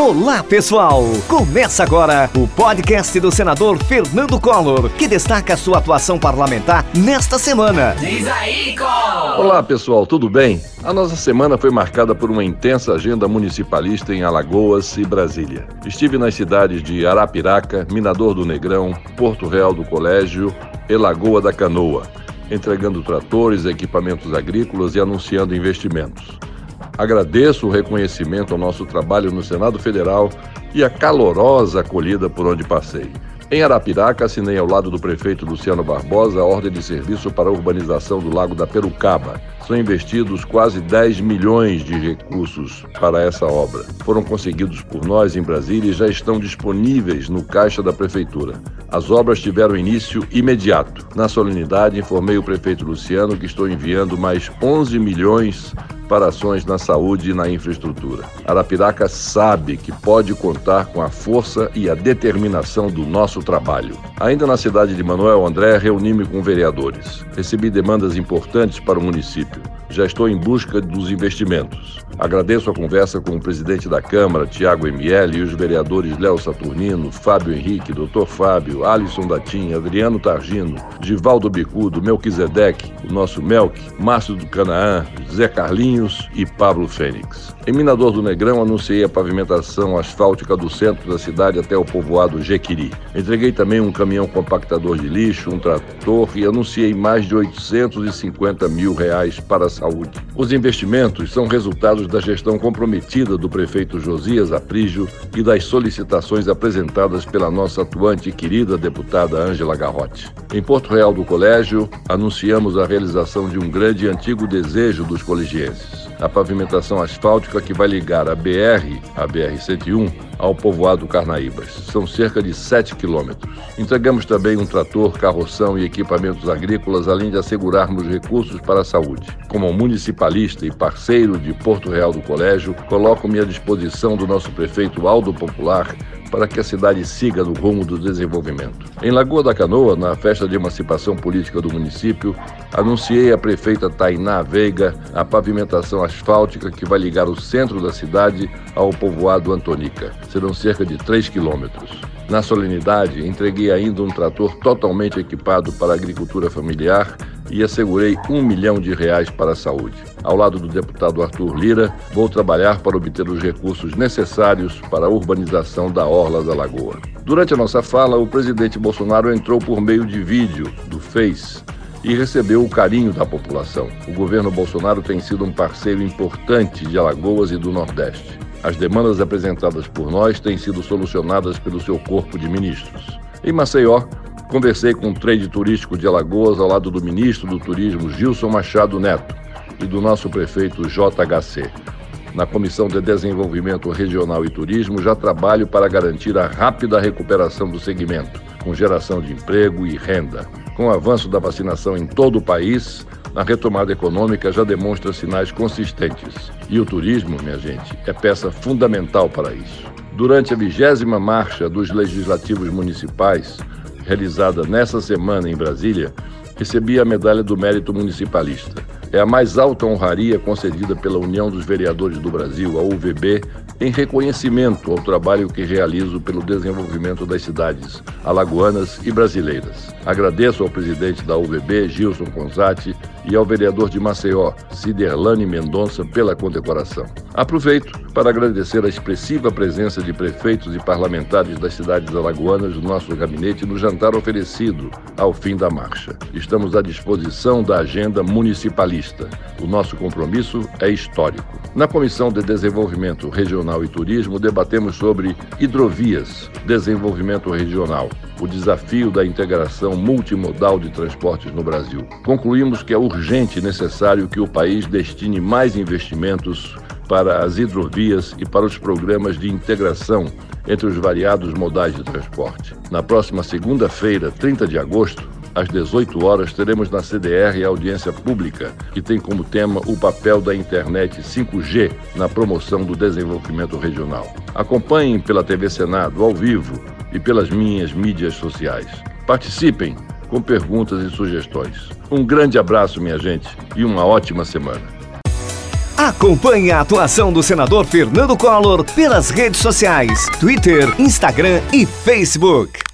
Olá, pessoal! Começa agora o podcast do senador Fernando Collor, que destaca sua atuação parlamentar nesta semana. Diz aí, Collor! Olá, pessoal, tudo bem? A nossa semana foi marcada por uma intensa agenda municipalista em Alagoas e Brasília. Estive nas cidades de Arapiraca, Minador do Negrão, Porto Real do Colégio e Lagoa da Canoa, entregando tratores, equipamentos agrícolas e anunciando investimentos. Agradeço o reconhecimento ao nosso trabalho no Senado Federal e a calorosa acolhida por onde passei. Em Arapiraca, assinei ao lado do prefeito Luciano Barbosa a ordem de serviço para a urbanização do Lago da Perucaba. São investidos quase 10 milhões de recursos para essa obra. Foram conseguidos por nós em Brasília e já estão disponíveis no caixa da prefeitura. As obras tiveram início imediato. Na solenidade, informei o prefeito Luciano que estou enviando mais 11 milhões para ações na saúde e na infraestrutura. Arapiraca sabe que pode contar com a força e a determinação do nosso trabalho. Ainda na cidade de Manuel André, reuni-me com vereadores. Recebi demandas importantes para o município. Já estou em busca dos investimentos. Agradeço a conversa com o presidente da Câmara, Tiago ML, e os vereadores Léo Saturnino, Fábio Henrique, Dr. Fábio, Alisson Datim, Adriano Targino, Givaldo Bicudo, Melquisedeque, o nosso Melk, Márcio do Canaã, Zé Carlinhos e Pablo Fênix. Em Minador do Negrão, anunciei a pavimentação asfáltica do centro da cidade até o povoado Jequiri. Entreguei também um caminhão compactador de lixo, um trator e anunciei mais de 850 mil reais para a saúde. Os investimentos são resultados da gestão comprometida do prefeito Josias Aprígio e das solicitações apresentadas pela nossa atuante e querida deputada Ângela Garrote. Em Porto Real do Colégio, anunciamos a realização de um grande e antigo desejo dos colegienses. A pavimentação asfáltica que vai ligar a BR, a BR-101, ao povoado Carnaíbas. São cerca de 7 quilômetros. Entregamos também um trator, carroção e equipamentos agrícolas, além de assegurarmos recursos para a saúde. Como municipalista e parceiro de Porto Real do Colégio, coloco-me à disposição do nosso prefeito Aldo Popular para que a cidade siga no rumo do desenvolvimento. Em Lagoa da Canoa, na festa de emancipação política do município, anunciei à prefeita Tainá Veiga a pavimentação asfáltica que vai ligar o centro da cidade ao povoado Antonica. Serão cerca de 3 quilômetros. Na solenidade, entreguei ainda um trator totalmente equipado para a agricultura familiar e assegurei um milhão de reais para a saúde. Ao lado do deputado Arthur Lira, vou trabalhar para obter os recursos necessários para a urbanização da Orla da Lagoa. Durante a nossa fala, o presidente Bolsonaro entrou por meio de vídeo do Face e recebeu o carinho da população. O governo Bolsonaro tem sido um parceiro importante de Alagoas e do Nordeste. As demandas apresentadas por nós têm sido solucionadas pelo seu corpo de ministros. Em Maceió, Conversei com o trade turístico de Alagoas ao lado do ministro do Turismo Gilson Machado Neto e do nosso prefeito JHC. Na Comissão de Desenvolvimento Regional e Turismo, já trabalho para garantir a rápida recuperação do segmento, com geração de emprego e renda. Com o avanço da vacinação em todo o país, a retomada econômica já demonstra sinais consistentes. E o turismo, minha gente, é peça fundamental para isso. Durante a vigésima marcha dos legislativos municipais, realizada nessa semana em Brasília, recebi a Medalha do Mérito Municipalista. É a mais alta honraria concedida pela União dos Vereadores do Brasil, a UVB, em reconhecimento ao trabalho que realizo pelo desenvolvimento das cidades alagoanas e brasileiras. Agradeço ao presidente da UVB, Gilson Conzati, e ao vereador de Maceió, Ciderlane Mendonça, pela condecoração. Aproveito para agradecer a expressiva presença de prefeitos e parlamentares das cidades alagoanas no nosso gabinete no jantar oferecido ao fim da marcha. Estamos à disposição da agenda municipalista. O nosso compromisso é histórico. Na Comissão de Desenvolvimento Regional e Turismo, debatemos sobre hidrovias, desenvolvimento regional, o desafio da integração multimodal de transportes no Brasil. Concluímos que é urgente e necessário que o país destine mais investimentos para as hidrovias e para os programas de integração entre os variados modais de transporte. Na próxima segunda-feira, 30 de agosto, às 18 horas, teremos na CDR a audiência pública, que tem como tema o papel da internet 5G na promoção do desenvolvimento regional. Acompanhem pela TV Senado, ao vivo, e pelas minhas mídias sociais. Participem com perguntas e sugestões. Um grande abraço, minha gente, e uma ótima semana. Acompanhe a atuação do senador Fernando Collor pelas redes sociais, Twitter, Instagram e Facebook.